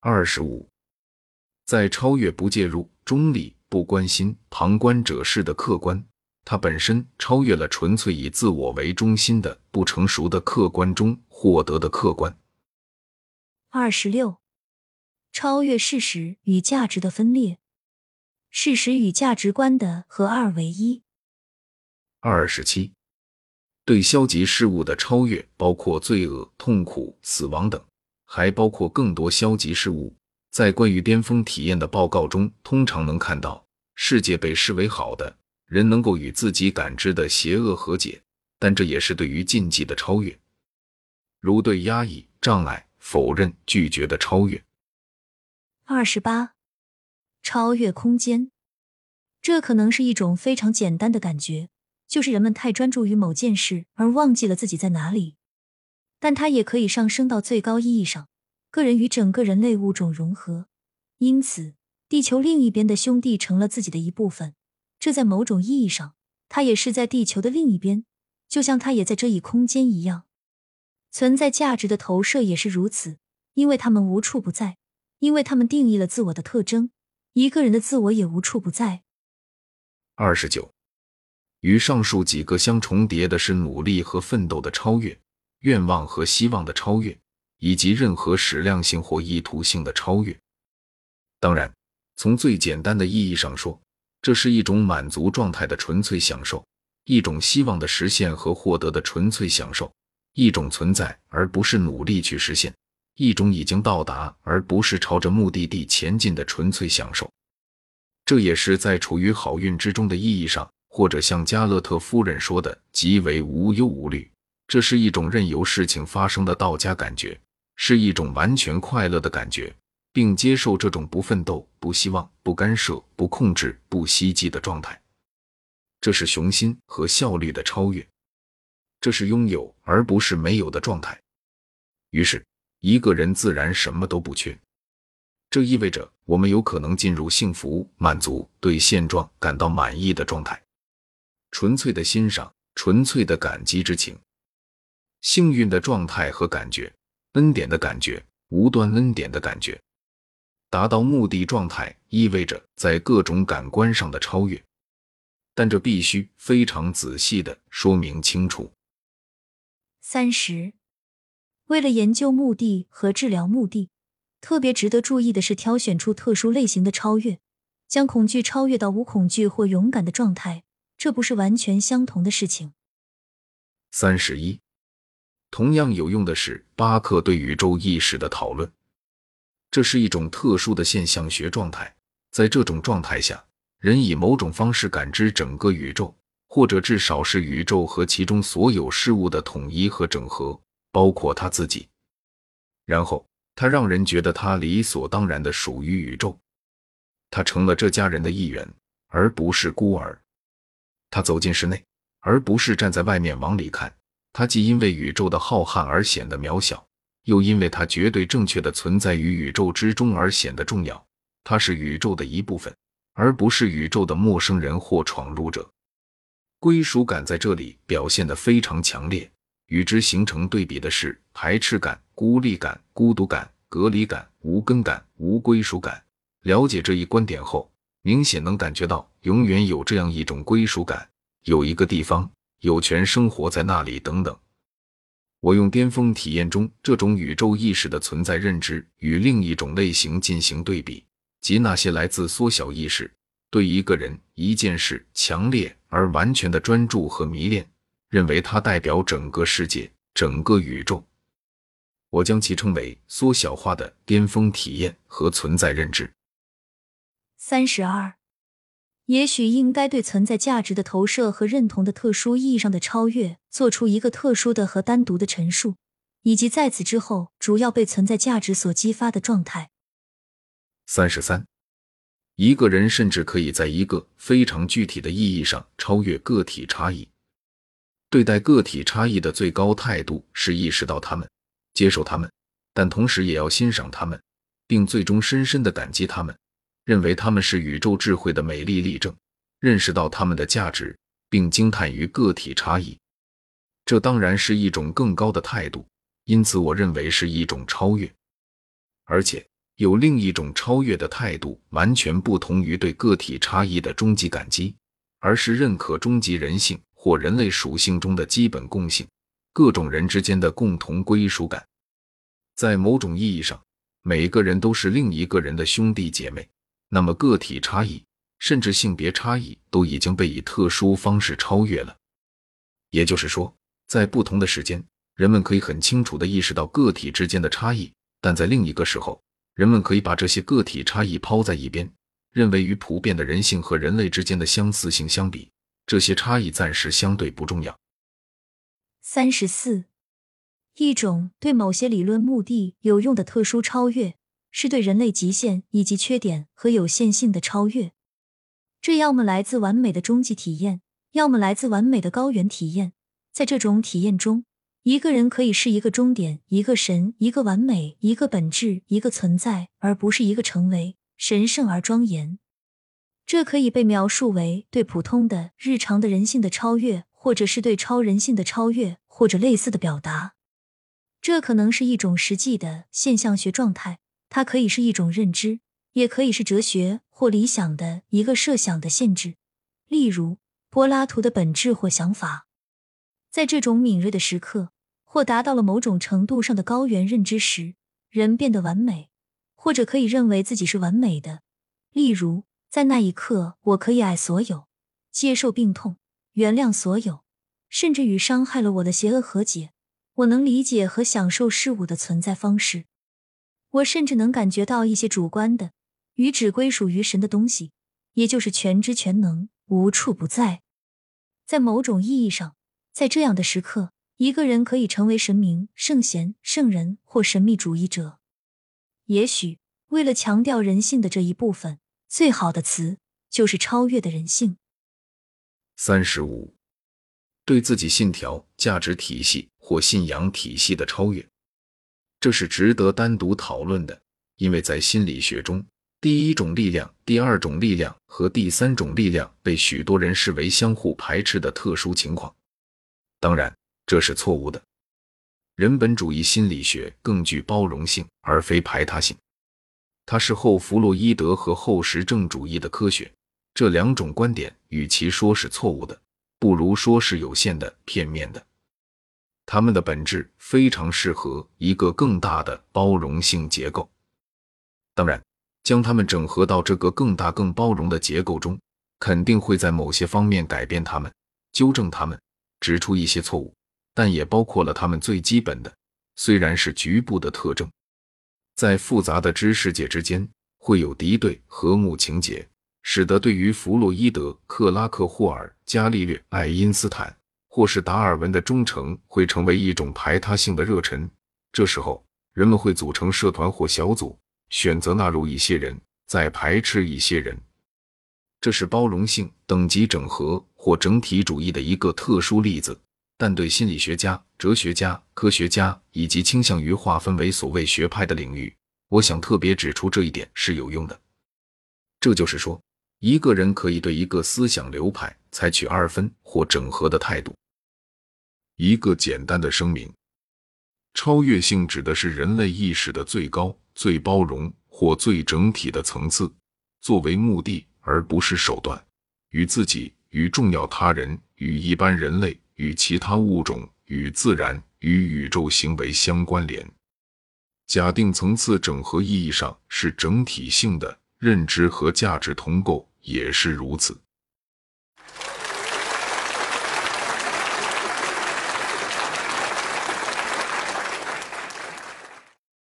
二十五，在超越不介入、中立、不关心旁观者式的客观，它本身超越了纯粹以自我为中心的不成熟的客观中获得的客观。二十六，超越事实与价值的分裂，事实与价值观的合二为一。二十七，对消极事物的超越，包括罪恶、痛苦、死亡等。还包括更多消极事物。在关于巅峰体验的报告中，通常能看到世界被视为好的，人能够与自己感知的邪恶和解，但这也是对于禁忌的超越，如对压抑、障碍、否认、拒绝的超越。二十八，超越空间，这可能是一种非常简单的感觉，就是人们太专注于某件事而忘记了自己在哪里。但它也可以上升到最高意义上，个人与整个人类物种融合，因此地球另一边的兄弟成了自己的一部分。这在某种意义上，它也是在地球的另一边，就像它也在这一空间一样。存在价值的投射也是如此，因为他们无处不在，因为他们定义了自我的特征。一个人的自我也无处不在。二十九，与上述几个相重叠的是努力和奋斗的超越。愿望和希望的超越，以及任何矢量性或意图性的超越。当然，从最简单的意义上说，这是一种满足状态的纯粹享受，一种希望的实现和获得的纯粹享受，一种存在而不是努力去实现，一种已经到达而不是朝着目的地前进的纯粹享受。这也是在处于好运之中的意义上，或者像加勒特夫人说的，极为无忧无虑。这是一种任由事情发生的道家感觉，是一种完全快乐的感觉，并接受这种不奋斗、不希望、不干涉、不控制、不希冀的状态。这是雄心和效率的超越，这是拥有而不是没有的状态。于是，一个人自然什么都不缺。这意味着我们有可能进入幸福、满足、对现状感到满意的状态，纯粹的欣赏，纯粹的感激之情。幸运的状态和感觉，恩典的感觉，无端恩典的感觉，达到目的状态意味着在各种感官上的超越，但这必须非常仔细的说明清楚。三十，为了研究目的和治疗目的，特别值得注意的是挑选出特殊类型的超越，将恐惧超越到无恐惧或勇敢的状态，这不是完全相同的事情。三十一。同样有用的是巴克对宇宙意识的讨论。这是一种特殊的现象学状态，在这种状态下，人以某种方式感知整个宇宙，或者至少是宇宙和其中所有事物的统一和整合，包括他自己。然后他让人觉得他理所当然的属于宇宙，他成了这家人的一员，而不是孤儿。他走进室内，而不是站在外面往里看。它既因为宇宙的浩瀚而显得渺小，又因为它绝对正确的存在于宇宙之中而显得重要。它是宇宙的一部分，而不是宇宙的陌生人或闯入者。归属感在这里表现得非常强烈。与之形成对比的是排斥感、孤立感、孤独感、隔离感、无根感、无归属感。了解这一观点后，明显能感觉到永远有这样一种归属感，有一个地方。有权生活在那里等等。我用巅峰体验中这种宇宙意识的存在认知与另一种类型进行对比，即那些来自缩小意识对一个人、一件事强烈而完全的专注和迷恋，认为它代表整个世界、整个宇宙。我将其称为缩小化的巅峰体验和存在认知。三十二。也许应该对存在价值的投射和认同的特殊意义上的超越做出一个特殊的和单独的陈述，以及在此之后主要被存在价值所激发的状态。三十三，一个人甚至可以在一个非常具体的意义上超越个体差异。对待个体差异的最高态度是意识到他们，接受他们，但同时也要欣赏他们，并最终深深的感激他们。认为他们是宇宙智慧的美丽例证，认识到他们的价值，并惊叹于个体差异，这当然是一种更高的态度。因此，我认为是一种超越。而且，有另一种超越的态度，完全不同于对个体差异的终极感激，而是认可终极人性或人类属性中的基本共性，各种人之间的共同归属感。在某种意义上，每个人都是另一个人的兄弟姐妹。那么，个体差异甚至性别差异都已经被以特殊方式超越了。也就是说，在不同的时间，人们可以很清楚地意识到个体之间的差异，但在另一个时候，人们可以把这些个体差异抛在一边，认为与普遍的人性和人类之间的相似性相比，这些差异暂时相对不重要。三十四，一种对某些理论目的有用的特殊超越，是对人类极限以及缺点和有限性的超越。这要么来自完美的终极体验，要么来自完美的高原体验。在这种体验中，一个人可以是一个终点，一个神，一个完美，一个本质，一个存在，而不是一个成为神圣而庄严。这可以被描述为对普通的日常的人性的超越，或者是对超人性的超越，或者类似的表达。这可能是一种实际的现象学状态，它可以是一种认知，也可以是哲学或理想的一个设想的限制，例如柏拉图的本质或想法。在这种敏锐的时刻。或达到了某种程度上的高原认知时，人变得完美，或者可以认为自己是完美的。例如，在那一刻，我可以爱所有，接受病痛，原谅所有，甚至与伤害了我的邪恶和解。我能理解和享受事物的存在方式。我甚至能感觉到一些主观的与只归属于神的东西，也就是全知全能、无处不在。在某种意义上，在这样的时刻。一个人可以成为神明、圣贤、圣人或神秘主义者。也许，为了强调人性的这一部分，最好的词就是超越的人性。三十五，对自己信条、价值体系或信仰体系的超越，这是值得单独讨论的。因为在心理学中，第一种力量、第二种力量和第三种力量被许多人视为相互排斥的特殊情况。当然。这是错误的。人本主义心理学更具包容性，而非排他性。它是后弗洛伊德和后实证主义的科学。这两种观点，与其说是错误的，不如说是有限的、片面的。它们的本质非常适合一个更大的包容性结构。当然，将它们整合到这个更大、更包容的结构中，肯定会在某些方面改变它们、纠正它们、指出一些错误。但也包括了他们最基本的，虽然是局部的特征，在复杂的知识界之间会有敌对和睦情节，使得对于弗洛伊德、克拉克霍尔、伽利略、爱因斯坦或是达尔文的忠诚会成为一种排他性的热忱。这时候，人们会组成社团或小组，选择纳入一些人，再排斥一些人。这是包容性等级整合或整体主义的一个特殊例子。但对心理学家、哲学家、科学家以及倾向于划分为所谓学派的领域，我想特别指出这一点是有用的。这就是说，一个人可以对一个思想流派采取二分或整合的态度。一个简单的声明：超越性指的是人类意识的最高、最包容或最整体的层次，作为目的而不是手段，与自己、与重要他人、与一般人类。与其他物种、与自然、与宇宙行为相关联。假定层次整合意义上是整体性的认知和价值同构，也是如此。